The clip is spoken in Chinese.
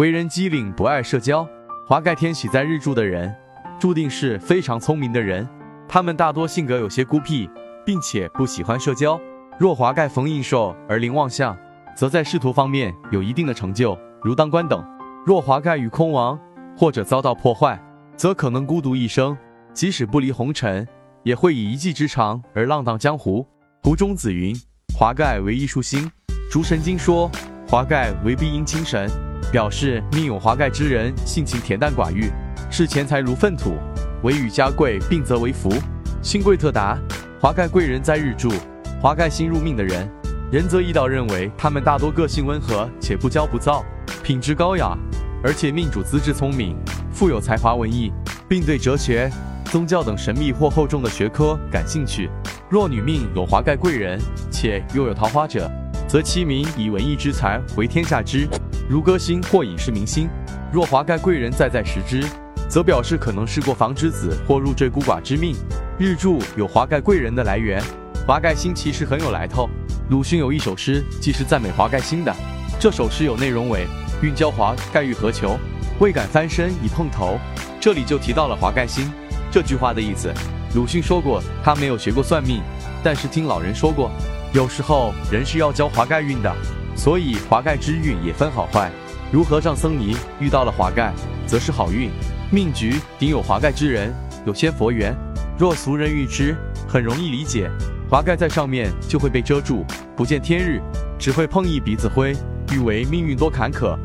为人机灵，不爱社交。华盖天喜在日柱的人，注定是非常聪明的人。他们大多性格有些孤僻，并且不喜欢社交。若华盖逢应寿而临旺相，则在仕途方面有一定的成就，如当官等。若华盖与空亡，或者遭到破坏，则可能孤独一生，即使不离红尘，也会以一技之长而浪荡江湖。图中子云：华盖为艺术星。竹神经说华盖为必阴清神，表示命有华盖之人性情恬淡寡欲，视钱财如粪土，唯与家贵并则为福。星贵特答：华盖贵人在日柱，华盖星入命的人，仁则易道认为他们大多个性温和且不骄不躁，品质高雅。而且命主资质聪明，富有才华文艺，并对哲学、宗教等神秘或厚重的学科感兴趣。若女命有华盖贵人，且又有桃花者，则其名以文艺之才为天下知，如歌星或影视明星。若华盖贵人再在时之，则表示可能是过房之子或入赘孤寡之命。日柱有华盖贵人的来源，华盖星其实很有来头。鲁迅有一首诗，即是赞美华盖星的。这首诗有内容为。运交华盖欲何求？未敢翻身已碰头。这里就提到了华盖星这句话的意思。鲁迅说过，他没有学过算命，但是听老人说过，有时候人是要教华盖运的。所以华盖之运也分好坏。如和尚僧尼遇到了华盖，则是好运。命局顶有华盖之人，有些佛缘。若俗人遇之，很容易理解。华盖在上面就会被遮住，不见天日，只会碰一鼻子灰。誉为命运多坎坷，